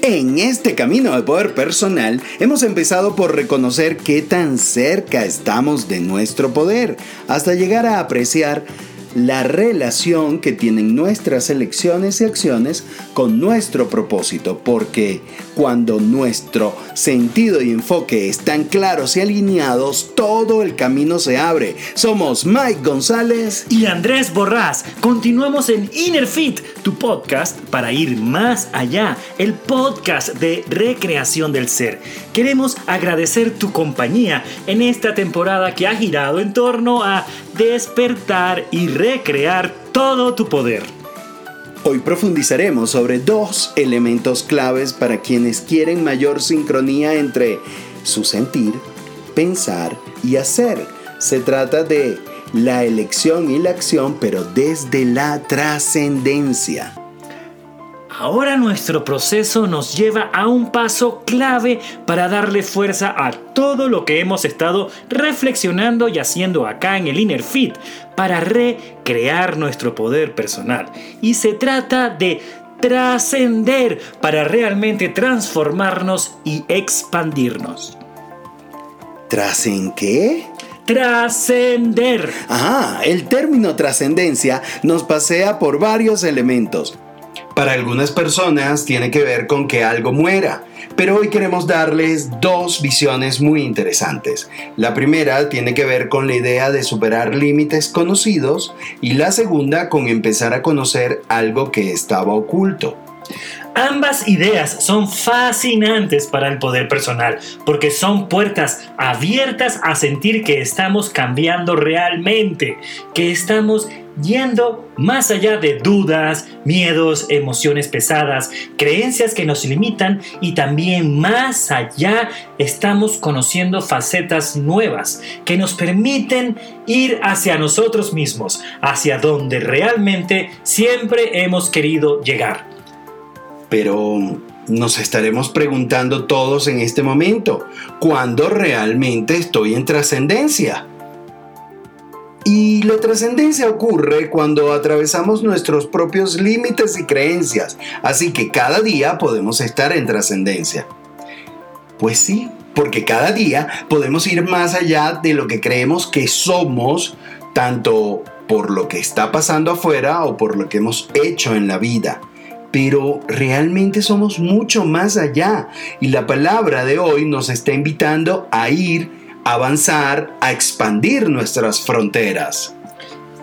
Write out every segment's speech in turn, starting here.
En este camino de poder personal hemos empezado por reconocer qué tan cerca estamos de nuestro poder, hasta llegar a apreciar la relación que tienen nuestras elecciones y acciones con nuestro propósito, porque cuando nuestro sentido y enfoque están claros y alineados, todo el camino se abre. Somos Mike González y Andrés Borrás. Continuamos en Inner Fit, tu podcast para ir más allá, el podcast de recreación del ser. Queremos agradecer tu compañía en esta temporada que ha girado en torno a despertar y recrear todo tu poder. Hoy profundizaremos sobre dos elementos claves para quienes quieren mayor sincronía entre su sentir, pensar y hacer. Se trata de la elección y la acción, pero desde la trascendencia. Ahora nuestro proceso nos lleva a un paso clave para darle fuerza a todo lo que hemos estado reflexionando y haciendo acá en el Inner Fit para recrear nuestro poder personal. Y se trata de trascender para realmente transformarnos y expandirnos. ¿Trascen qué? Trascender. Ah, el término trascendencia nos pasea por varios elementos para algunas personas tiene que ver con que algo muera, pero hoy queremos darles dos visiones muy interesantes. La primera tiene que ver con la idea de superar límites conocidos y la segunda con empezar a conocer algo que estaba oculto. Ambas ideas son fascinantes para el poder personal porque son puertas abiertas a sentir que estamos cambiando realmente, que estamos yendo más allá de dudas, miedos, emociones pesadas, creencias que nos limitan y también más allá estamos conociendo facetas nuevas que nos permiten ir hacia nosotros mismos, hacia donde realmente siempre hemos querido llegar. Pero nos estaremos preguntando todos en este momento, ¿cuándo realmente estoy en trascendencia? Y la trascendencia ocurre cuando atravesamos nuestros propios límites y creencias, así que cada día podemos estar en trascendencia. Pues sí, porque cada día podemos ir más allá de lo que creemos que somos, tanto por lo que está pasando afuera o por lo que hemos hecho en la vida. Pero realmente somos mucho más allá y la palabra de hoy nos está invitando a ir avanzar, a expandir nuestras fronteras.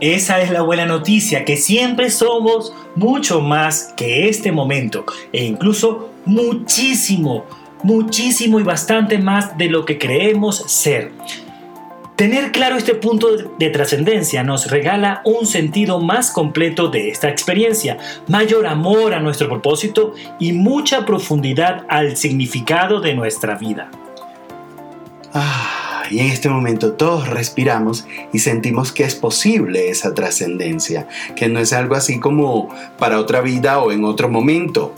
Esa es la buena noticia, que siempre somos mucho más que este momento e incluso muchísimo, muchísimo y bastante más de lo que creemos ser. Tener claro este punto de trascendencia nos regala un sentido más completo de esta experiencia, mayor amor a nuestro propósito y mucha profundidad al significado de nuestra vida. Ah y en este momento todos respiramos y sentimos que es posible esa trascendencia, que no es algo así como para otra vida o en otro momento.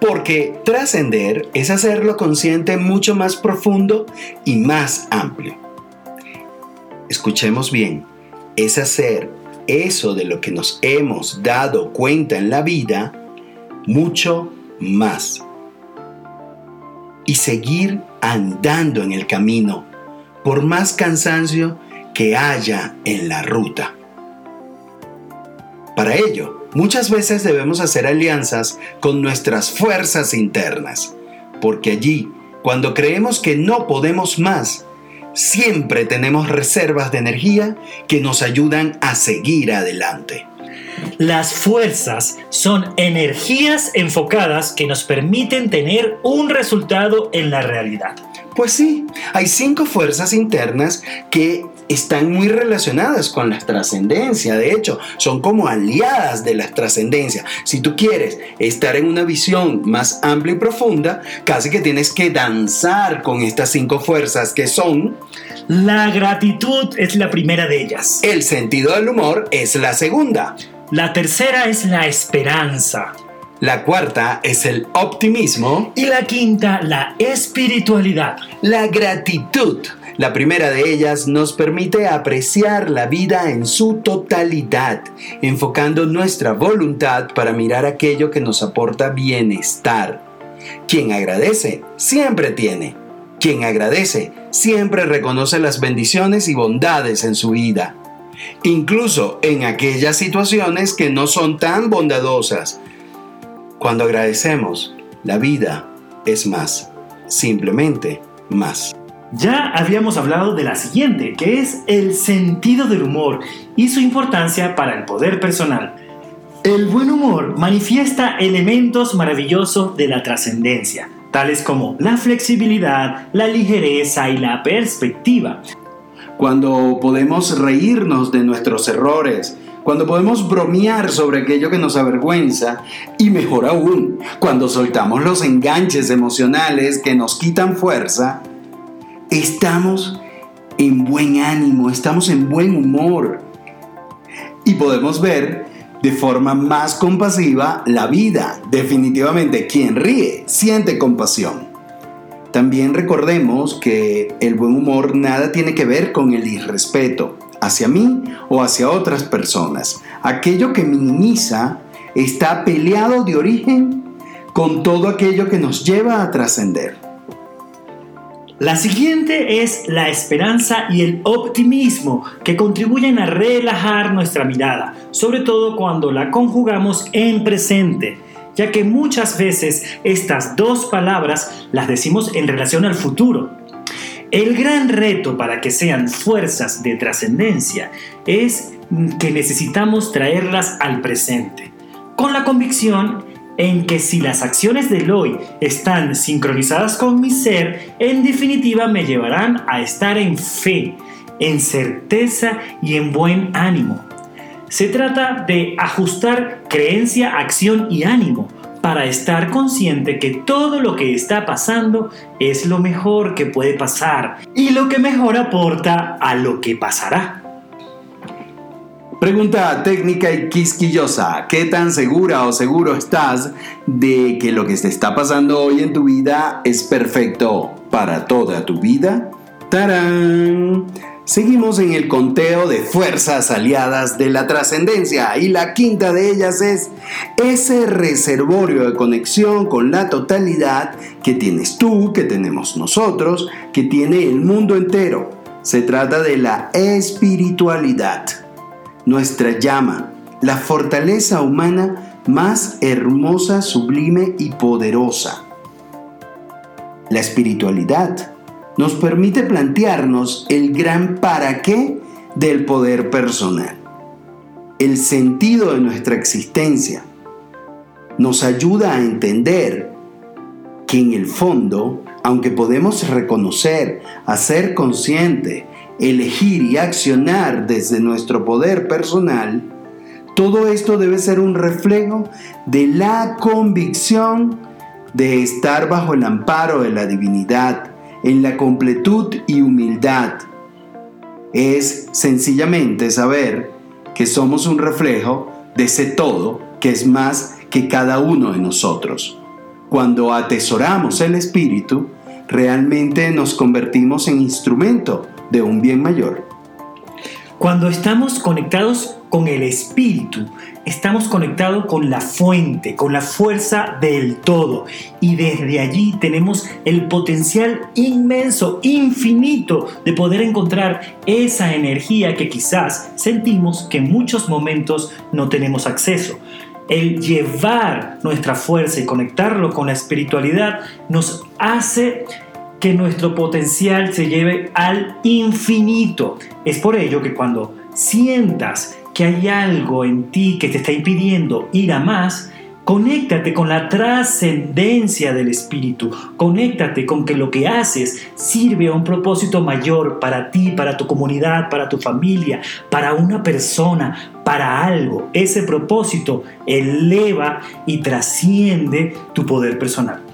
Porque trascender es hacerlo consciente mucho más profundo y más amplio. Escuchemos bien, es hacer eso de lo que nos hemos dado cuenta en la vida mucho más. Y seguir andando en el camino por más cansancio que haya en la ruta. Para ello, muchas veces debemos hacer alianzas con nuestras fuerzas internas, porque allí, cuando creemos que no podemos más, siempre tenemos reservas de energía que nos ayudan a seguir adelante. Las fuerzas son energías enfocadas que nos permiten tener un resultado en la realidad. Pues sí, hay cinco fuerzas internas que están muy relacionadas con la trascendencia. De hecho, son como aliadas de la trascendencia. Si tú quieres estar en una visión más amplia y profunda, casi que tienes que danzar con estas cinco fuerzas que son... La gratitud es la primera de ellas. El sentido del humor es la segunda. La tercera es la esperanza. La cuarta es el optimismo. Y la quinta, la espiritualidad. La gratitud. La primera de ellas nos permite apreciar la vida en su totalidad, enfocando nuestra voluntad para mirar aquello que nos aporta bienestar. Quien agradece, siempre tiene. Quien agradece, siempre reconoce las bendiciones y bondades en su vida. Incluso en aquellas situaciones que no son tan bondadosas. Cuando agradecemos, la vida es más. Simplemente más. Ya habíamos hablado de la siguiente, que es el sentido del humor y su importancia para el poder personal. El buen humor manifiesta elementos maravillosos de la trascendencia, tales como la flexibilidad, la ligereza y la perspectiva. Cuando podemos reírnos de nuestros errores, cuando podemos bromear sobre aquello que nos avergüenza y mejor aún, cuando soltamos los enganches emocionales que nos quitan fuerza, estamos en buen ánimo, estamos en buen humor y podemos ver de forma más compasiva la vida. Definitivamente, quien ríe siente compasión. También recordemos que el buen humor nada tiene que ver con el irrespeto hacia mí o hacia otras personas. Aquello que minimiza está peleado de origen con todo aquello que nos lleva a trascender. La siguiente es la esperanza y el optimismo que contribuyen a relajar nuestra mirada, sobre todo cuando la conjugamos en presente, ya que muchas veces estas dos palabras las decimos en relación al futuro. El gran reto para que sean fuerzas de trascendencia es que necesitamos traerlas al presente, con la convicción en que si las acciones del hoy están sincronizadas con mi ser, en definitiva me llevarán a estar en fe, en certeza y en buen ánimo. Se trata de ajustar creencia, acción y ánimo para estar consciente que todo lo que está pasando es lo mejor que puede pasar y lo que mejor aporta a lo que pasará. Pregunta técnica y quisquillosa. ¿Qué tan segura o seguro estás de que lo que te está pasando hoy en tu vida es perfecto para toda tu vida? ¡Tarán! Seguimos en el conteo de fuerzas aliadas de la trascendencia y la quinta de ellas es ese reservorio de conexión con la totalidad que tienes tú, que tenemos nosotros, que tiene el mundo entero. Se trata de la espiritualidad nuestra llama, la fortaleza humana más hermosa, sublime y poderosa. La espiritualidad nos permite plantearnos el gran para qué del poder personal, el sentido de nuestra existencia. Nos ayuda a entender que en el fondo, aunque podemos reconocer, hacer consciente elegir y accionar desde nuestro poder personal, todo esto debe ser un reflejo de la convicción de estar bajo el amparo de la divinidad, en la completud y humildad. Es sencillamente saber que somos un reflejo de ese todo que es más que cada uno de nosotros. Cuando atesoramos el Espíritu, realmente nos convertimos en instrumento de un bien mayor. Cuando estamos conectados con el espíritu, estamos conectados con la fuente, con la fuerza del todo. Y desde allí tenemos el potencial inmenso, infinito, de poder encontrar esa energía que quizás sentimos que en muchos momentos no tenemos acceso. El llevar nuestra fuerza y conectarlo con la espiritualidad nos hace que nuestro potencial se lleve al infinito. Es por ello que cuando sientas que hay algo en ti que te está impidiendo ir a más, Conéctate con la trascendencia del espíritu. Conéctate con que lo que haces sirve a un propósito mayor para ti, para tu comunidad, para tu familia, para una persona, para algo. Ese propósito eleva y trasciende tu poder personal.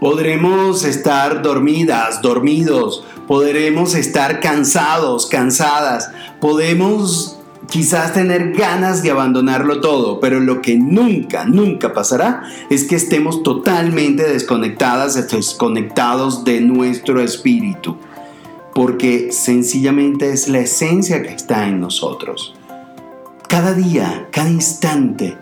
Podremos estar dormidas, dormidos, podremos estar cansados, cansadas, podemos quizás tener ganas de abandonarlo todo, pero lo que nunca, nunca pasará es que estemos totalmente desconectadas, desconectados de nuestro espíritu, porque sencillamente es la esencia que está en nosotros. Cada día, cada instante,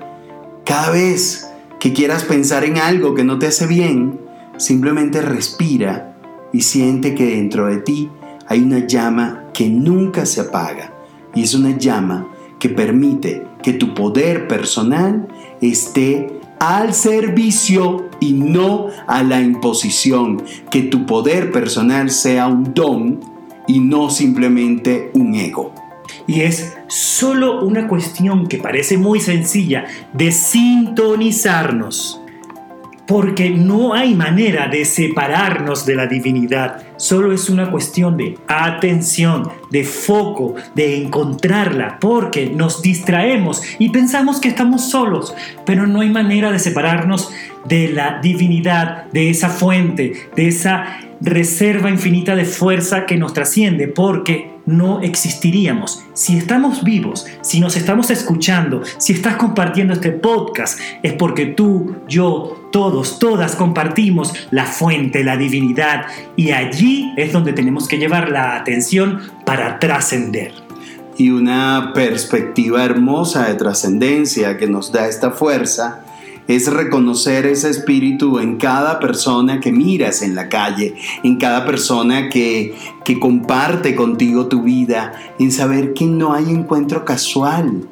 cada vez que quieras pensar en algo que no te hace bien, simplemente respira y siente que dentro de ti hay una llama que nunca se apaga. Y es una llama que permite que tu poder personal esté al servicio y no a la imposición. Que tu poder personal sea un don y no simplemente un ego. Y es solo una cuestión que parece muy sencilla de sintonizarnos porque no hay manera de separarnos de la divinidad. Solo es una cuestión de atención, de foco, de encontrarla, porque nos distraemos y pensamos que estamos solos, pero no hay manera de separarnos de la divinidad, de esa fuente, de esa reserva infinita de fuerza que nos trasciende, porque no existiríamos. Si estamos vivos, si nos estamos escuchando, si estás compartiendo este podcast, es porque tú, yo, todos, todas compartimos la fuente, la divinidad, y allí es donde tenemos que llevar la atención para trascender. Y una perspectiva hermosa de trascendencia que nos da esta fuerza es reconocer ese espíritu en cada persona que miras en la calle, en cada persona que, que comparte contigo tu vida, en saber que no hay encuentro casual,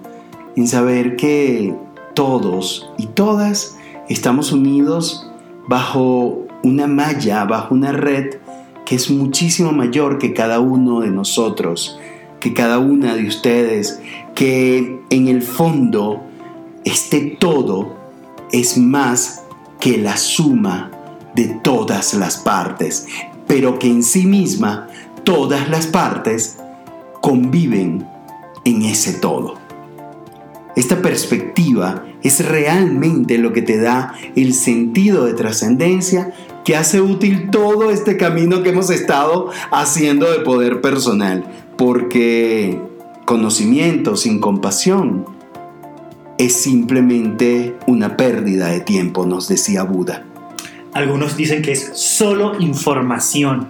en saber que todos y todas estamos unidos bajo una malla, bajo una red que es muchísimo mayor que cada uno de nosotros, que cada una de ustedes, que en el fondo esté todo es más que la suma de todas las partes, pero que en sí misma todas las partes conviven en ese todo. Esta perspectiva es realmente lo que te da el sentido de trascendencia que hace útil todo este camino que hemos estado haciendo de poder personal, porque conocimiento sin compasión es simplemente una pérdida de tiempo, nos decía Buda. Algunos dicen que es solo información.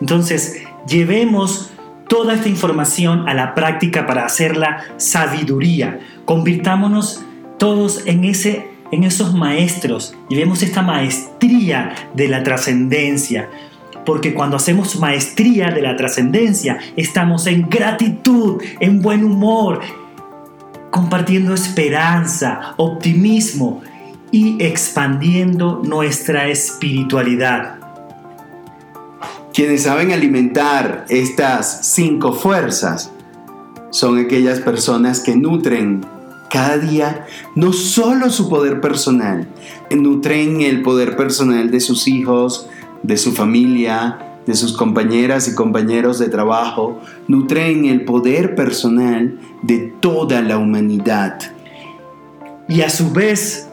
Entonces, llevemos toda esta información a la práctica para hacerla sabiduría. Convirtámonos todos en, ese, en esos maestros. Llevemos esta maestría de la trascendencia. Porque cuando hacemos maestría de la trascendencia, estamos en gratitud, en buen humor, compartiendo esperanza, optimismo y expandiendo nuestra espiritualidad. Quienes saben alimentar estas cinco fuerzas son aquellas personas que nutren cada día no solo su poder personal, nutren el poder personal de sus hijos, de su familia, de sus compañeras y compañeros de trabajo, nutren el poder personal de toda la humanidad. Y a su vez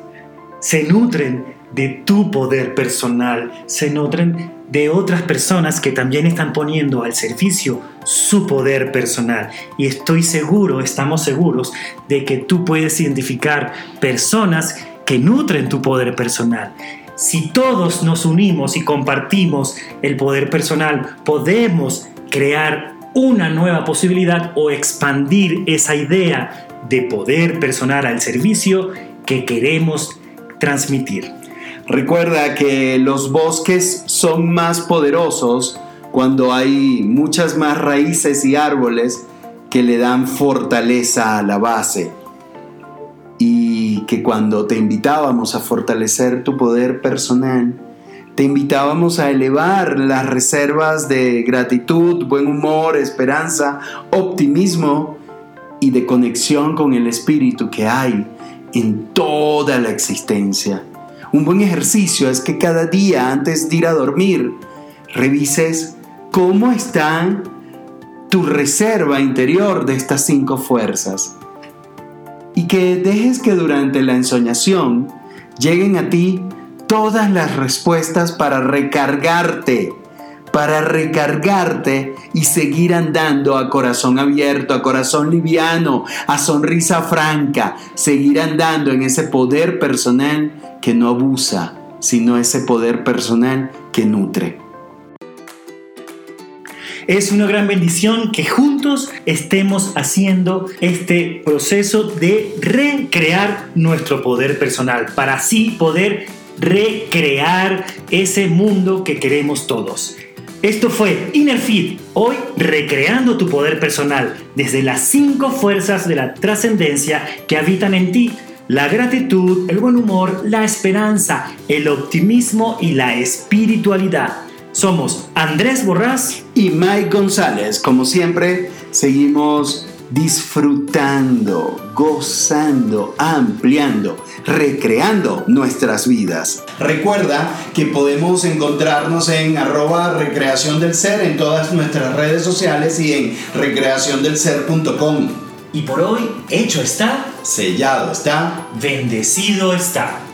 se nutren de tu poder personal, se nutren de otras personas que también están poniendo al servicio su poder personal. Y estoy seguro, estamos seguros, de que tú puedes identificar personas que nutren tu poder personal. Si todos nos unimos y compartimos el poder personal, podemos crear una nueva posibilidad o expandir esa idea de poder personal al servicio que queremos transmitir. Recuerda que los bosques son más poderosos cuando hay muchas más raíces y árboles que le dan fortaleza a la base. Y que cuando te invitábamos a fortalecer tu poder personal, te invitábamos a elevar las reservas de gratitud, buen humor, esperanza, optimismo y de conexión con el espíritu que hay en toda la existencia. Un buen ejercicio es que cada día antes de ir a dormir revises cómo está tu reserva interior de estas cinco fuerzas y que dejes que durante la ensoñación lleguen a ti todas las respuestas para recargarte, para recargarte y seguir andando a corazón abierto, a corazón liviano, a sonrisa franca, seguir andando en ese poder personal que no abusa, sino ese poder personal que nutre. Es una gran bendición que juntos estemos haciendo este proceso de recrear nuestro poder personal para así poder recrear ese mundo que queremos todos. Esto fue Innerfit, hoy recreando tu poder personal desde las cinco fuerzas de la trascendencia que habitan en ti. La gratitud, el buen humor, la esperanza, el optimismo y la espiritualidad. Somos Andrés Borrás y Mike González. Como siempre, seguimos disfrutando, gozando, ampliando, recreando nuestras vidas. Recuerda que podemos encontrarnos en arroba recreación del ser en todas nuestras redes sociales y en recreaciondelser.com. Y por hoy, hecho está, sellado está, bendecido está.